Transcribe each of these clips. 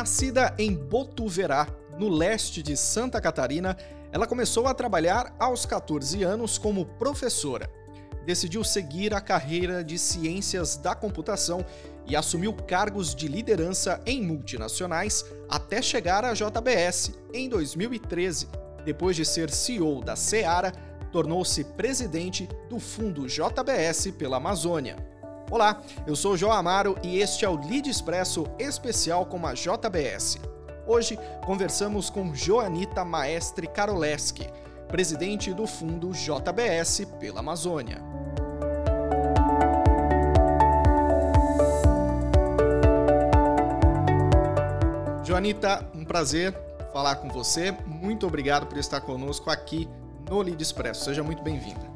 Nascida em Botuverá, no leste de Santa Catarina, ela começou a trabalhar aos 14 anos como professora. Decidiu seguir a carreira de ciências da computação e assumiu cargos de liderança em multinacionais até chegar à JBS em 2013. Depois de ser CEO da Seara, tornou-se presidente do Fundo JBS pela Amazônia. Olá, eu sou João Amaro e este é o Lead Expresso especial com a JBS. Hoje conversamos com Joanita Maestre Karoleski, presidente do Fundo JBS pela Amazônia. Joanita, um prazer falar com você. Muito obrigado por estar conosco aqui no Lead Expresso. Seja muito bem-vinda.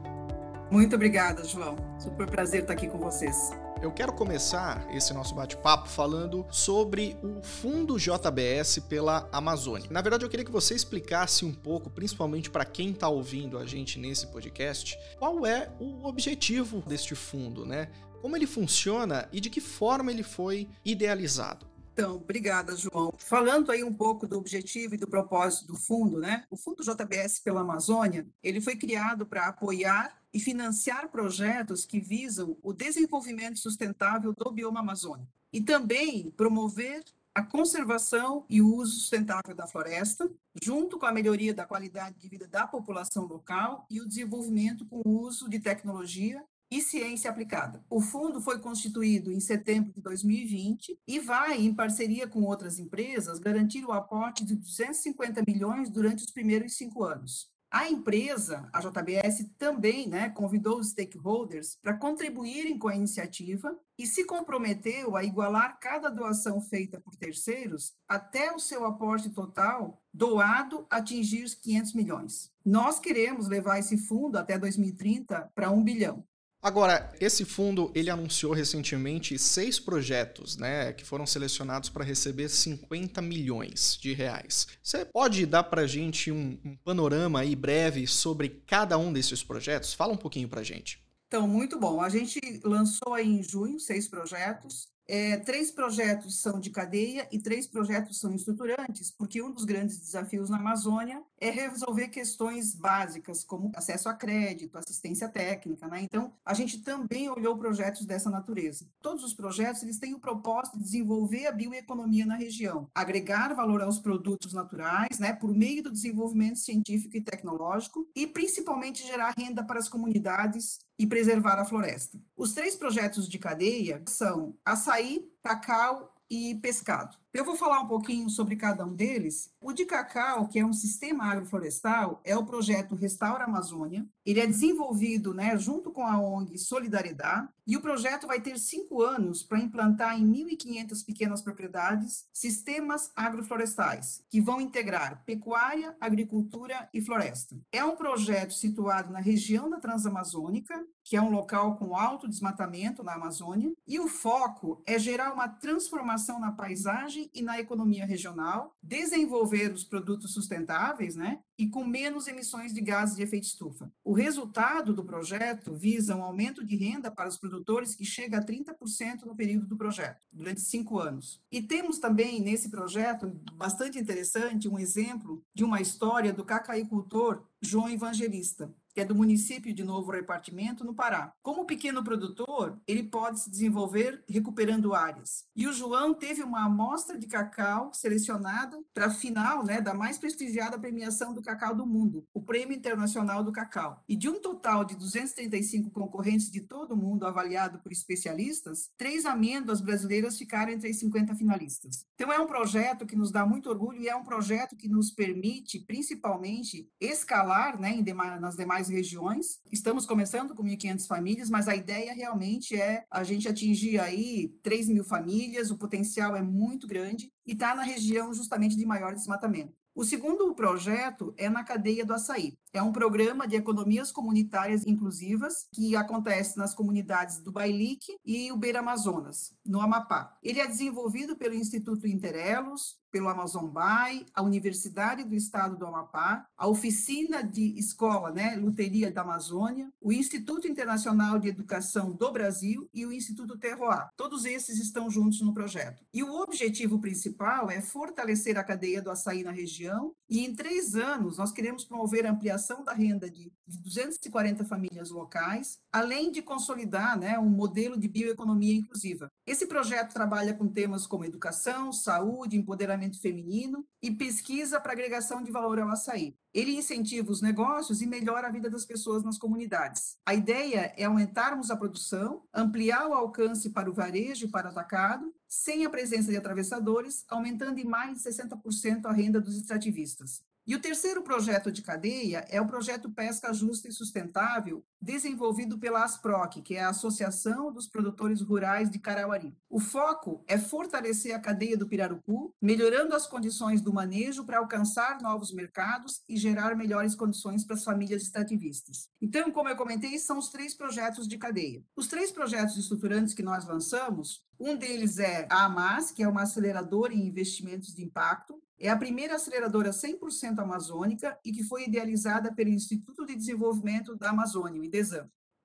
Muito obrigada, João. Super prazer estar aqui com vocês. Eu quero começar esse nosso bate-papo falando sobre o Fundo JBS pela Amazônia. Na verdade, eu queria que você explicasse um pouco, principalmente para quem está ouvindo a gente nesse podcast, qual é o objetivo deste fundo, né? Como ele funciona e de que forma ele foi idealizado. Então, obrigada, João. Falando aí um pouco do objetivo e do propósito do fundo, né? O Fundo JBS pela Amazônia, ele foi criado para apoiar e financiar projetos que visam o desenvolvimento sustentável do bioma amazônico e também promover a conservação e o uso sustentável da floresta, junto com a melhoria da qualidade de vida da população local e o desenvolvimento com o uso de tecnologia e ciência aplicada. O fundo foi constituído em setembro de 2020 e vai, em parceria com outras empresas, garantir o aporte de 250 milhões durante os primeiros cinco anos. A empresa, a JBS, também né, convidou os stakeholders para contribuírem com a iniciativa e se comprometeu a igualar cada doação feita por terceiros até o seu aporte total doado atingir os 500 milhões. Nós queremos levar esse fundo até 2030 para 1 bilhão. Agora, esse fundo ele anunciou recentemente seis projetos, né, que foram selecionados para receber 50 milhões de reais. Você pode dar para gente um, um, panorama aí breve sobre cada um desses projetos? Fala um pouquinho para gente. Então, muito bom. A gente lançou aí em junho seis projetos. É, três projetos são de cadeia e três projetos são estruturantes, porque um dos grandes desafios na Amazônia é resolver questões básicas, como acesso a crédito, assistência técnica. Né? Então, a gente também olhou projetos dessa natureza. Todos os projetos eles têm o propósito de desenvolver a bioeconomia na região, agregar valor aos produtos naturais, né, por meio do desenvolvimento científico e tecnológico, e principalmente gerar renda para as comunidades e preservar a floresta. Os três projetos de cadeia são açaí, cacau e pescado. Eu vou falar um pouquinho sobre cada um deles. O de cacau, que é um sistema agroflorestal, é o projeto Restaura Amazônia. Ele é desenvolvido né, junto com a ONG Solidariedade e o projeto vai ter cinco anos para implantar em 1.500 pequenas propriedades sistemas agroflorestais, que vão integrar pecuária, agricultura e floresta. É um projeto situado na região da Transamazônica, que é um local com alto desmatamento na Amazônia, e o foco é gerar uma transformação na paisagem e na economia regional, desenvolver os produtos sustentáveis, né, e com menos emissões de gases de efeito estufa. O resultado do projeto visa um aumento de renda para os produtores que chega a 30% no período do projeto, durante cinco anos. E temos também nesse projeto, bastante interessante, um exemplo de uma história do cacaicultor João Evangelista, que é do município de Novo Repartimento, no Pará. Como pequeno produtor, ele pode se desenvolver recuperando áreas. E o João teve uma amostra de cacau selecionada para a final né, da mais prestigiada premiação do cacau do mundo, o Prêmio Internacional do Cacau. E de um total de 235 concorrentes de todo o mundo avaliado por especialistas, três amêndoas brasileiras ficaram entre as 50 finalistas. Então é um projeto que nos dá muito orgulho e é um projeto que nos permite, principalmente, escalar né, nas demais regiões. Estamos começando com 1.500 famílias, mas a ideia realmente é a gente atingir aí 3 mil famílias, o potencial é muito grande e está na região justamente de maior desmatamento. O segundo projeto é na cadeia do açaí. É um programa de economias comunitárias inclusivas que acontece nas comunidades do Bailique e o Beira Amazonas, no Amapá. Ele é desenvolvido pelo Instituto Interelos, pelo Amazon Bay, a Universidade do Estado do Amapá, a Oficina de Escola, né, Luteria da Amazônia, o Instituto Internacional de Educação do Brasil e o Instituto Terroir. Todos esses estão juntos no projeto. E o objetivo principal é fortalecer a cadeia do açaí na região e em três anos nós queremos promover a ampliação da renda de 240 famílias locais, além de consolidar né, um modelo de bioeconomia inclusiva. Esse projeto trabalha com temas como educação, saúde, empoderamento feminino e pesquisa para agregação de valor ao açaí. Ele incentiva os negócios e melhora a vida das pessoas nas comunidades. A ideia é aumentarmos a produção, ampliar o alcance para o varejo e para o atacado, sem a presença de atravessadores, aumentando em mais de 60% a renda dos extrativistas. E o terceiro projeto de cadeia é o projeto Pesca Justa e Sustentável, desenvolvido pela ASPROC, que é a Associação dos Produtores Rurais de Carauari. O foco é fortalecer a cadeia do pirarucu, melhorando as condições do manejo para alcançar novos mercados e gerar melhores condições para as famílias extrativistas. Então, como eu comentei, são os três projetos de cadeia. Os três projetos estruturantes que nós lançamos, um deles é a AMAS, que é uma aceleradora em investimentos de impacto, é a primeira aceleradora 100% amazônica e que foi idealizada pelo Instituto de Desenvolvimento da Amazônia,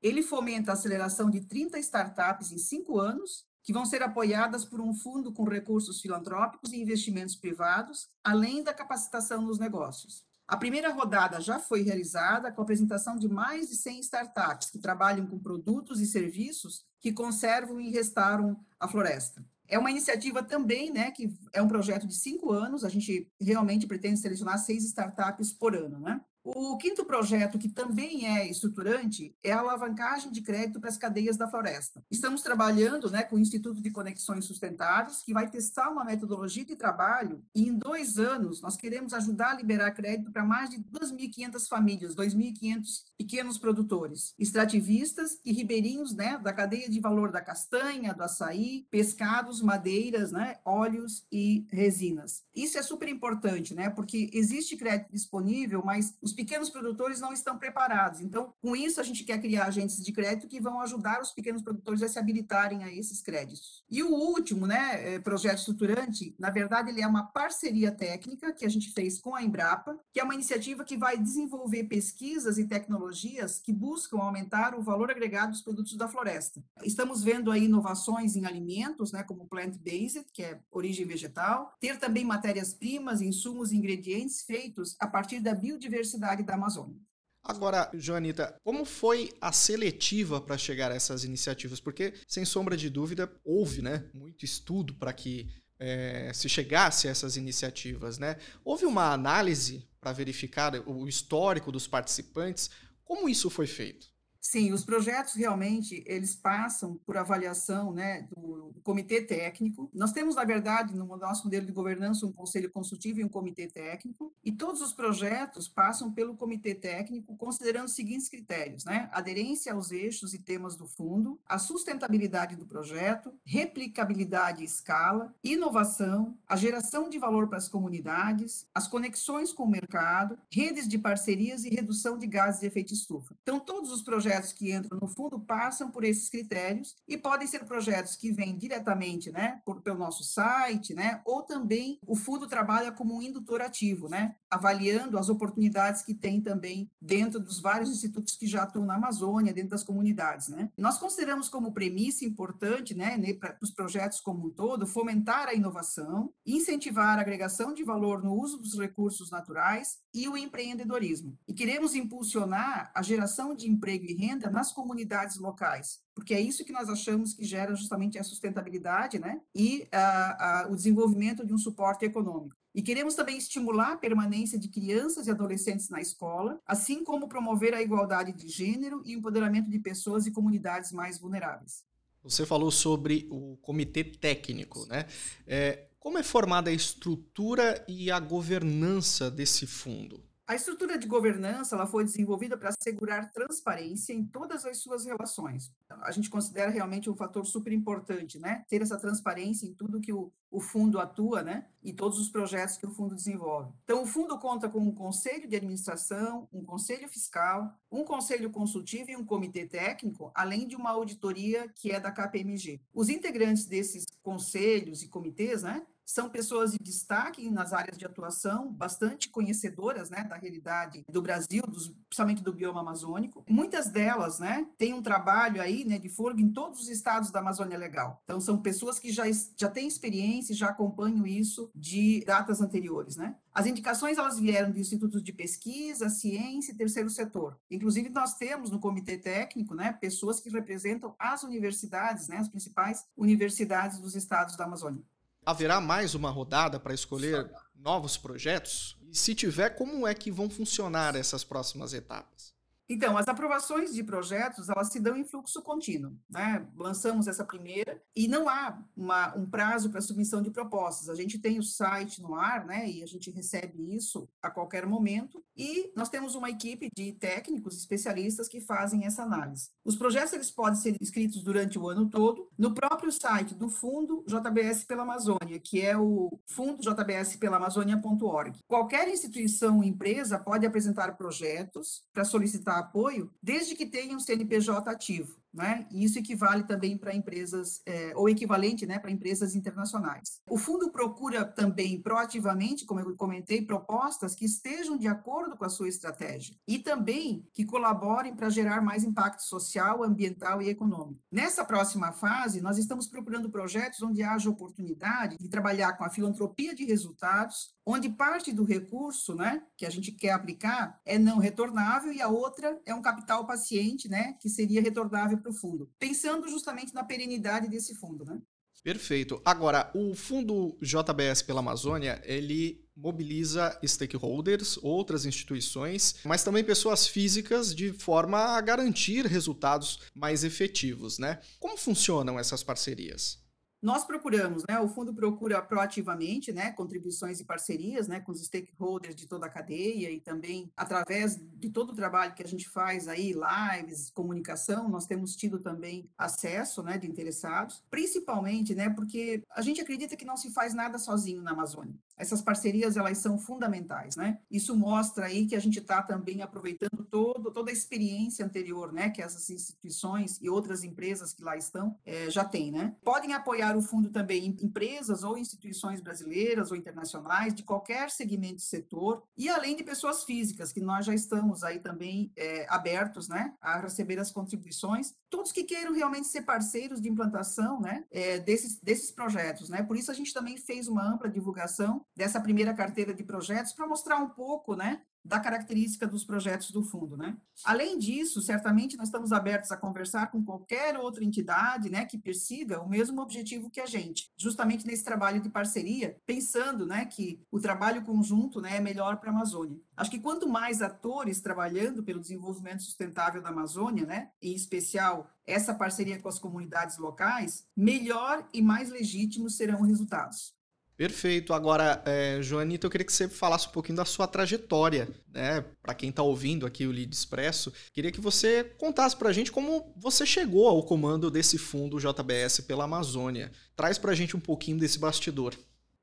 Ele fomenta a aceleração de 30 startups em cinco anos, que vão ser apoiadas por um fundo com recursos filantrópicos e investimentos privados, além da capacitação nos negócios. A primeira rodada já foi realizada com a apresentação de mais de 100 startups que trabalham com produtos e serviços que conservam e restauram a floresta. É uma iniciativa também, né, que é um projeto de cinco anos, a gente realmente pretende selecionar seis startups por ano, né? O quinto projeto, que também é estruturante, é a alavancagem de crédito para as cadeias da floresta. Estamos trabalhando né, com o Instituto de Conexões Sustentáveis, que vai testar uma metodologia de trabalho, e em dois anos nós queremos ajudar a liberar crédito para mais de 2.500 famílias, 2.500 pequenos produtores, extrativistas e ribeirinhos né, da cadeia de valor da castanha, do açaí, pescados, madeiras, né, óleos e resinas. Isso é super importante, né, porque existe crédito disponível, mas os pequenos produtores não estão preparados. Então, com isso, a gente quer criar agentes de crédito que vão ajudar os pequenos produtores a se habilitarem a esses créditos. E o último, né, é, projeto estruturante, na verdade, ele é uma parceria técnica que a gente fez com a Embrapa, que é uma iniciativa que vai desenvolver pesquisas e tecnologias que buscam aumentar o valor agregado dos produtos da floresta. Estamos vendo aí inovações em alimentos, né, como plant-based, que é origem vegetal, ter também matérias-primas, insumos e ingredientes feitos a partir da biodiversidade Universidade da Amazônia. Agora, Joanita, como foi a seletiva para chegar a essas iniciativas? Porque, sem sombra de dúvida, houve né, muito estudo para que é, se chegasse a essas iniciativas. Né? Houve uma análise para verificar o histórico dos participantes. Como isso foi feito? Sim, os projetos realmente eles passam por avaliação, né, do, comitê técnico. Nós temos, na verdade, no nosso modelo de governança um conselho consultivo e um comitê técnico, e todos os projetos passam pelo comitê técnico considerando os seguintes critérios, né? Aderência aos eixos e temas do fundo, a sustentabilidade do projeto, replicabilidade e escala, inovação, a geração de valor para as comunidades, as conexões com o mercado, redes de parcerias e redução de gases de efeito estufa. Então, todos os projetos projetos que entram no fundo passam por esses critérios e podem ser projetos que vêm diretamente, né, por, pelo nosso site, né, ou também o fundo trabalha como um indutor ativo, né, avaliando as oportunidades que tem também dentro dos vários institutos que já estão na Amazônia, dentro das comunidades, né. Nós consideramos como premissa importante, né, para os projetos como um todo, fomentar a inovação, incentivar a agregação de valor no uso dos recursos naturais e o empreendedorismo. E queremos impulsionar a geração de emprego e renda nas comunidades locais, porque é isso que nós achamos que gera justamente a sustentabilidade né, e a, a, o desenvolvimento de um suporte econômico. E queremos também estimular a permanência de crianças e adolescentes na escola, assim como promover a igualdade de gênero e empoderamento de pessoas e comunidades mais vulneráveis. Você falou sobre o comitê técnico, né? É, como é formada a estrutura e a governança desse fundo? A estrutura de governança ela foi desenvolvida para assegurar transparência em todas as suas relações. A gente considera realmente um fator super importante, né? Ter essa transparência em tudo que o, o fundo atua, né? E todos os projetos que o fundo desenvolve. Então, o fundo conta com um conselho de administração, um conselho fiscal, um conselho consultivo e um comitê técnico, além de uma auditoria que é da KPMG. Os integrantes desses conselhos e comitês, né? São pessoas de destaque nas áreas de atuação, bastante conhecedoras, né, da realidade do Brasil, dos, principalmente do bioma amazônico. Muitas delas, né, têm um trabalho aí, né, de fôlego em todos os estados da Amazônia Legal. Então, são pessoas que já, já têm experiência e já acompanham isso de datas anteriores, né. As indicações, elas vieram de institutos de pesquisa, ciência e terceiro setor. Inclusive, nós temos no comitê técnico, né, pessoas que representam as universidades, né, as principais universidades dos estados da Amazônia. Haverá mais uma rodada para escolher novos projetos? E se tiver, como é que vão funcionar essas próximas etapas? Então, as aprovações de projetos, elas se dão em fluxo contínuo, né? Lançamos essa primeira e não há uma, um prazo para submissão de propostas. A gente tem o site no ar, né? E a gente recebe isso a qualquer momento e nós temos uma equipe de técnicos especialistas que fazem essa análise. Os projetos, eles podem ser inscritos durante o ano todo no próprio site do Fundo JBS pela Amazônia, que é o fundojbspelamazônia.org. Qualquer instituição ou empresa pode apresentar projetos para solicitar apoio, desde que tenha um CNPJ ativo né? E isso equivale também para empresas, é, ou equivalente né, para empresas internacionais. O fundo procura também proativamente, como eu comentei, propostas que estejam de acordo com a sua estratégia e também que colaborem para gerar mais impacto social, ambiental e econômico. Nessa próxima fase, nós estamos procurando projetos onde haja oportunidade de trabalhar com a filantropia de resultados, onde parte do recurso né, que a gente quer aplicar é não retornável e a outra é um capital paciente, né, que seria retornável para o fundo, pensando justamente na perenidade desse fundo, né? Perfeito. Agora, o fundo JBS pela Amazônia, ele mobiliza stakeholders, outras instituições, mas também pessoas físicas de forma a garantir resultados mais efetivos, né? Como funcionam essas parcerias? Nós procuramos, né, o fundo procura proativamente, né, contribuições e parcerias, né, com os stakeholders de toda a cadeia e também através de todo o trabalho que a gente faz aí, lives, comunicação, nós temos tido também acesso, né, de interessados, principalmente, né, porque a gente acredita que não se faz nada sozinho na Amazônia. Essas parcerias, elas são fundamentais, né? Isso mostra aí que a gente está também aproveitando todo, toda a experiência anterior, né, que essas instituições e outras empresas que lá estão é, já têm, né? Podem apoiar o fundo também em empresas ou instituições brasileiras ou internacionais de qualquer segmento de setor e além de pessoas físicas que nós já estamos aí também é, abertos, né, a receber as contribuições, todos que queiram realmente ser parceiros de implantação, né, é, desses desses projetos, né. Por isso a gente também fez uma ampla divulgação dessa primeira carteira de projetos para mostrar um pouco, né, da característica dos projetos do fundo, né? Além disso, certamente nós estamos abertos a conversar com qualquer outra entidade, né, que persiga o mesmo objetivo que a gente, justamente nesse trabalho de parceria, pensando, né, que o trabalho conjunto, né, é melhor para a Amazônia. Acho que quanto mais atores trabalhando pelo desenvolvimento sustentável da Amazônia, né, em especial essa parceria com as comunidades locais, melhor e mais legítimos serão os resultados. Perfeito. Agora, é, Joanita, eu queria que você falasse um pouquinho da sua trajetória, né? Para quem está ouvindo aqui o Lead Expresso, queria que você contasse para a gente como você chegou ao comando desse fundo JBS pela Amazônia. Traz para a gente um pouquinho desse bastidor.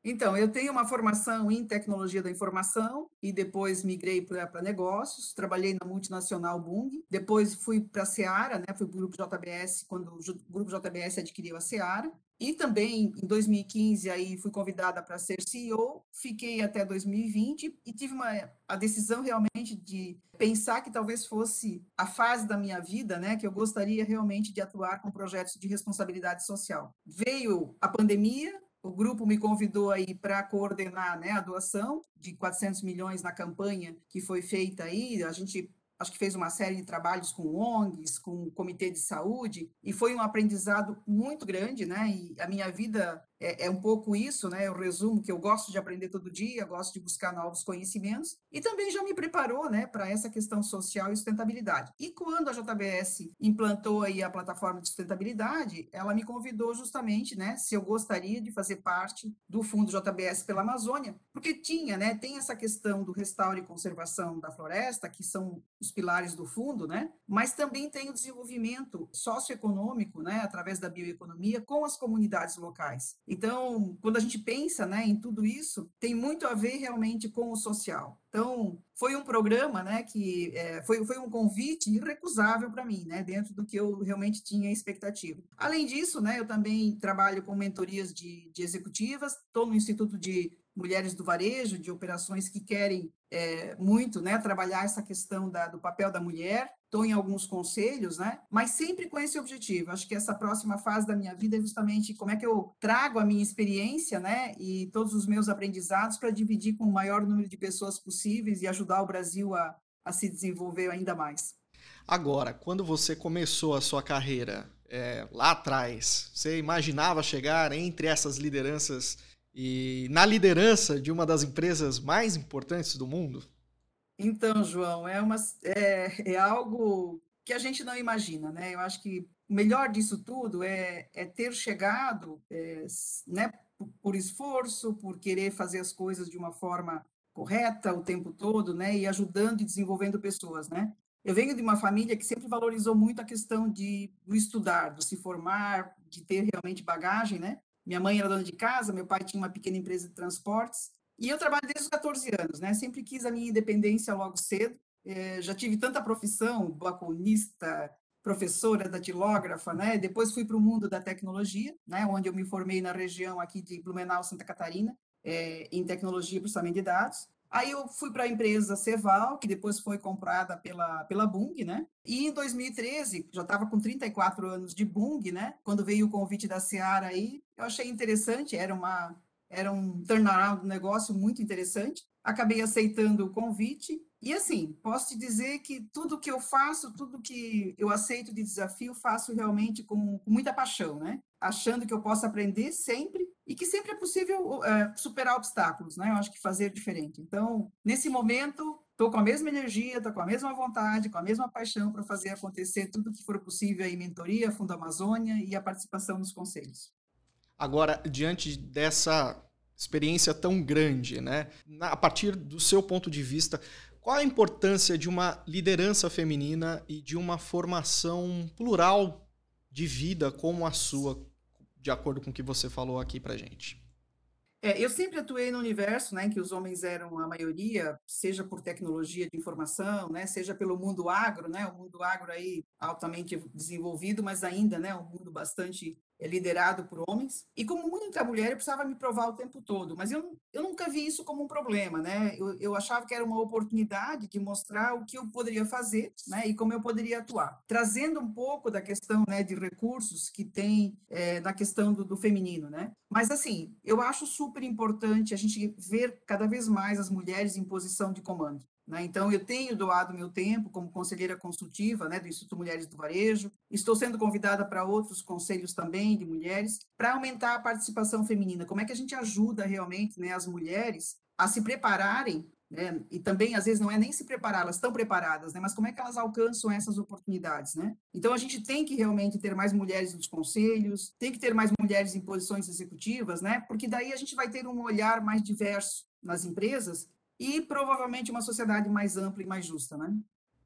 Então, eu tenho uma formação em tecnologia da informação e depois migrei para negócios. Trabalhei na multinacional Bung, depois fui para a Seara, né? Fui para o grupo JBS quando o grupo JBS adquiriu a Seara. E também em 2015 aí fui convidada para ser CEO, fiquei até 2020 e tive uma a decisão realmente de pensar que talvez fosse a fase da minha vida, né, que eu gostaria realmente de atuar com projetos de responsabilidade social. Veio a pandemia, o grupo me convidou aí para coordenar né, a doação de 400 milhões na campanha que foi feita aí. A gente acho que fez uma série de trabalhos com ONGs, com o Comitê de Saúde, e foi um aprendizado muito grande, né? E a minha vida é, é, um pouco isso, né? Eu resumo que eu gosto de aprender todo dia, gosto de buscar novos conhecimentos e também já me preparou, né, para essa questão social e sustentabilidade. E quando a JBS implantou aí a plataforma de sustentabilidade, ela me convidou justamente, né, se eu gostaria de fazer parte do fundo JBS pela Amazônia, porque tinha, né, tem essa questão do restauro e conservação da floresta, que são os pilares do fundo, né? Mas também tem o desenvolvimento socioeconômico, né, através da bioeconomia com as comunidades locais. Então, quando a gente pensa né, em tudo isso, tem muito a ver realmente com o social. Então, foi um programa né, que é, foi, foi um convite irrecusável para mim, né, dentro do que eu realmente tinha expectativa. Além disso, né, eu também trabalho com mentorias de, de executivas, estou no Instituto de mulheres do varejo, de operações que querem é, muito né, trabalhar essa questão da, do papel da mulher. Estou em alguns conselhos, né, mas sempre com esse objetivo. Acho que essa próxima fase da minha vida é justamente como é que eu trago a minha experiência né, e todos os meus aprendizados para dividir com o maior número de pessoas possíveis e ajudar o Brasil a, a se desenvolver ainda mais. Agora, quando você começou a sua carreira é, lá atrás, você imaginava chegar entre essas lideranças e na liderança de uma das empresas mais importantes do mundo? Então, João, é, uma, é, é algo que a gente não imagina, né? Eu acho que o melhor disso tudo é, é ter chegado, é, né, por esforço, por querer fazer as coisas de uma forma correta o tempo todo, né, e ajudando e desenvolvendo pessoas, né? Eu venho de uma família que sempre valorizou muito a questão de do estudar, do se formar, de ter realmente bagagem, né? Minha mãe era dona de casa, meu pai tinha uma pequena empresa de transportes, e eu trabalho desde os 14 anos, né? Sempre quis a minha independência logo cedo. É, já tive tanta profissão, balconista, professora, datilógrafa, né? Depois fui para o mundo da tecnologia, né? Onde eu me formei na região aqui de Blumenau, Santa Catarina, é, em tecnologia e processamento de dados. Aí eu fui para a empresa Ceval, que depois foi comprada pela, pela Bung, né? E em 2013, já estava com 34 anos de Bung, né? Quando veio o convite da Seara aí, eu achei interessante, era uma era um turnaround do negócio muito interessante. Acabei aceitando o convite e assim, posso te dizer que tudo que eu faço, tudo que eu aceito de desafio, faço realmente com, com muita paixão, né? Achando que eu posso aprender sempre e que sempre é possível é, superar obstáculos, né? Eu acho que fazer diferente. Então, nesse momento, estou com a mesma energia, estou com a mesma vontade, com a mesma paixão para fazer acontecer tudo que for possível em mentoria, Fundo Amazônia e a participação nos conselhos. Agora, diante dessa experiência tão grande, né? A partir do seu ponto de vista, qual a importância de uma liderança feminina e de uma formação plural de vida como a sua, de acordo com o que você falou aqui para gente? É, eu sempre atuei no universo, né, em que os homens eram a maioria, seja por tecnologia de informação, né, seja pelo mundo agro, né, o mundo agro aí altamente desenvolvido, mas ainda, né, um mundo bastante liderado por homens. E como muita mulher, eu precisava me provar o tempo todo, mas eu, eu nunca vi isso como um problema, né? Eu, eu achava que era uma oportunidade de mostrar o que eu poderia fazer, né? E como eu poderia atuar. Trazendo um pouco da questão, né, de recursos que tem é, na questão do, do feminino, né? Mas, assim, eu acho super importante a gente ver cada vez mais as mulheres em posição de comando. Né? Então, eu tenho doado meu tempo como conselheira consultiva né, do Instituto Mulheres do Varejo, estou sendo convidada para outros conselhos também de mulheres, para aumentar a participação feminina. Como é que a gente ajuda realmente né, as mulheres a se prepararem né? E também, às vezes, não é nem se preparar, elas estão preparadas, né? Mas como é que elas alcançam essas oportunidades, né? Então, a gente tem que realmente ter mais mulheres nos conselhos, tem que ter mais mulheres em posições executivas, né? Porque daí a gente vai ter um olhar mais diverso nas empresas e provavelmente uma sociedade mais ampla e mais justa, né?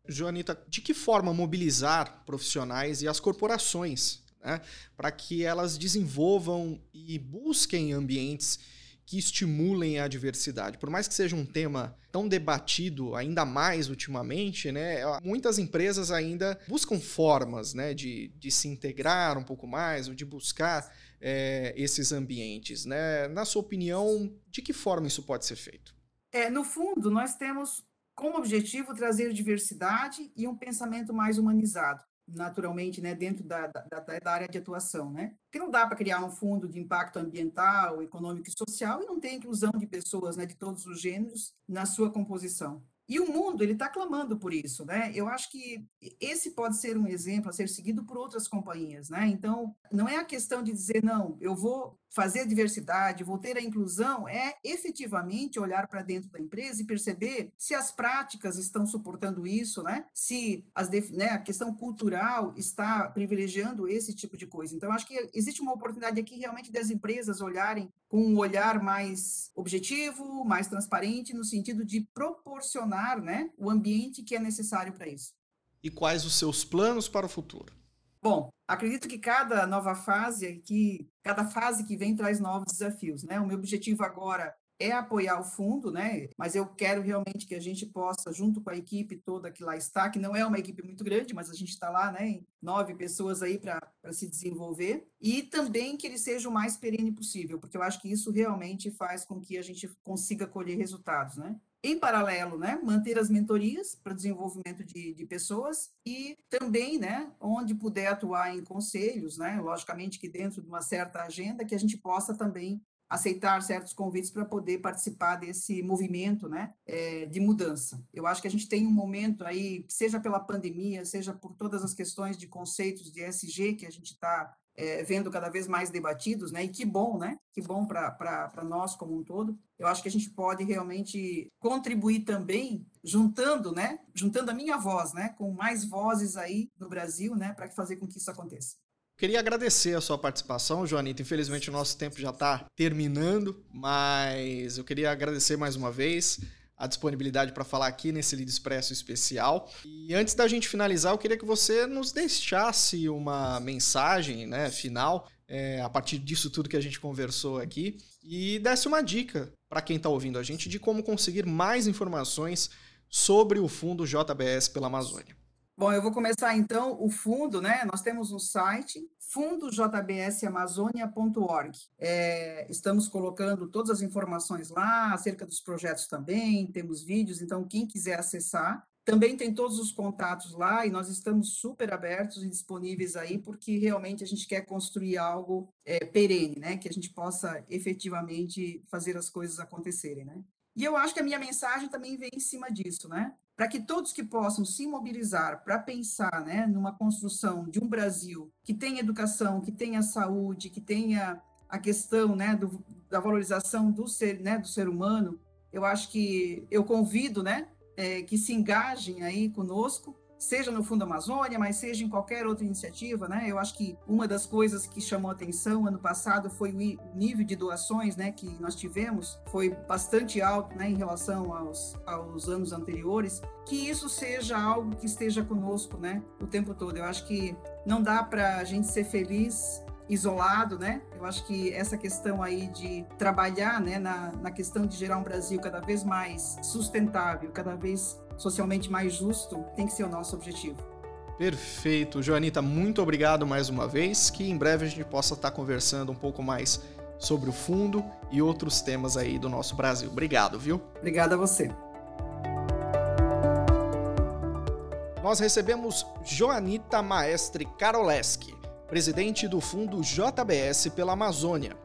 Joanita, de que forma mobilizar profissionais e as corporações né, para que elas desenvolvam e busquem ambientes que estimulem a diversidade. Por mais que seja um tema tão debatido, ainda mais ultimamente, né, muitas empresas ainda buscam formas né, de, de se integrar um pouco mais, ou de buscar é, esses ambientes. Né? Na sua opinião, de que forma isso pode ser feito? É, no fundo, nós temos como objetivo trazer diversidade e um pensamento mais humanizado, naturalmente, né, dentro da, da, da área de atuação, né? Porque não dá para criar um fundo de impacto ambiental, econômico e social e não ter inclusão de pessoas, né, de todos os gêneros na sua composição. E o mundo, ele está clamando por isso, né? Eu acho que esse pode ser um exemplo a ser seguido por outras companhias, né? Então, não é a questão de dizer, não, eu vou fazer diversidade, vou ter a inclusão, é efetivamente olhar para dentro da empresa e perceber se as práticas estão suportando isso, né? Se as, né, a questão cultural está privilegiando esse tipo de coisa. Então, acho que existe uma oportunidade aqui realmente das empresas olharem com um olhar mais objetivo, mais transparente, no sentido de proporcionar né, o ambiente que é necessário para isso. E quais os seus planos para o futuro? Bom, acredito que cada nova fase que cada fase que vem traz novos desafios, né? O meu objetivo agora é apoiar o fundo, né? Mas eu quero realmente que a gente possa, junto com a equipe toda que lá está, que não é uma equipe muito grande, mas a gente está lá, né? Nove pessoas aí para se desenvolver, e também que ele seja o mais perene possível, porque eu acho que isso realmente faz com que a gente consiga colher resultados, né? Em paralelo, né, manter as mentorias para desenvolvimento de, de pessoas e também, né, onde puder atuar em conselhos, né, logicamente que dentro de uma certa agenda, que a gente possa também aceitar certos convites para poder participar desse movimento né, é, de mudança. Eu acho que a gente tem um momento aí, seja pela pandemia, seja por todas as questões de conceitos de SG que a gente está é, vendo cada vez mais debatidos, né? E que bom, né? Que bom para nós como um todo. Eu acho que a gente pode realmente contribuir também, juntando, né? Juntando a minha voz, né? Com mais vozes aí no Brasil, né? Para fazer com que isso aconteça. Queria agradecer a sua participação, Joanita. Infelizmente o nosso tempo já está terminando, mas eu queria agradecer mais uma vez a disponibilidade para falar aqui nesse Lead Expresso especial. E antes da gente finalizar, eu queria que você nos deixasse uma mensagem né, final, é, a partir disso tudo que a gente conversou aqui, e desse uma dica para quem está ouvindo a gente de como conseguir mais informações sobre o fundo JBS pela Amazônia. Bom, eu vou começar então o fundo, né? Nós temos um site, fundojbsamazônia.org. É, estamos colocando todas as informações lá, acerca dos projetos também, temos vídeos, então quem quiser acessar. Também tem todos os contatos lá e nós estamos super abertos e disponíveis aí, porque realmente a gente quer construir algo é, perene, né? Que a gente possa efetivamente fazer as coisas acontecerem, né? E eu acho que a minha mensagem também vem em cima disso, né? Para que todos que possam se mobilizar para pensar né, numa construção de um Brasil que tenha educação, que tenha saúde, que tenha a questão né, do, da valorização do ser, né, do ser humano, eu acho que eu convido né, é, que se engajem aí conosco seja no Fundo Amazônia, mas seja em qualquer outra iniciativa, né? Eu acho que uma das coisas que chamou atenção ano passado foi o nível de doações, né, que nós tivemos, foi bastante alto, né, em relação aos, aos anos anteriores. Que isso seja algo que esteja conosco, né, o tempo todo. Eu acho que não dá para a gente ser feliz isolado, né? Eu acho que essa questão aí de trabalhar, né, na, na questão de gerar um Brasil cada vez mais sustentável, cada vez socialmente mais justo, tem que ser o nosso objetivo. Perfeito. Joanita, muito obrigado mais uma vez. Que em breve a gente possa estar conversando um pouco mais sobre o fundo e outros temas aí do nosso Brasil. Obrigado, viu? Obrigada a você. Nós recebemos Joanita Maestre Karoleski, presidente do fundo JBS pela Amazônia.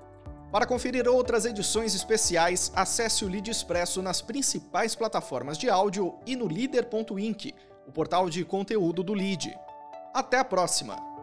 Para conferir outras edições especiais, acesse o Lead Expresso nas principais plataformas de áudio e no líder.inc, o portal de conteúdo do Lead. Até a próxima!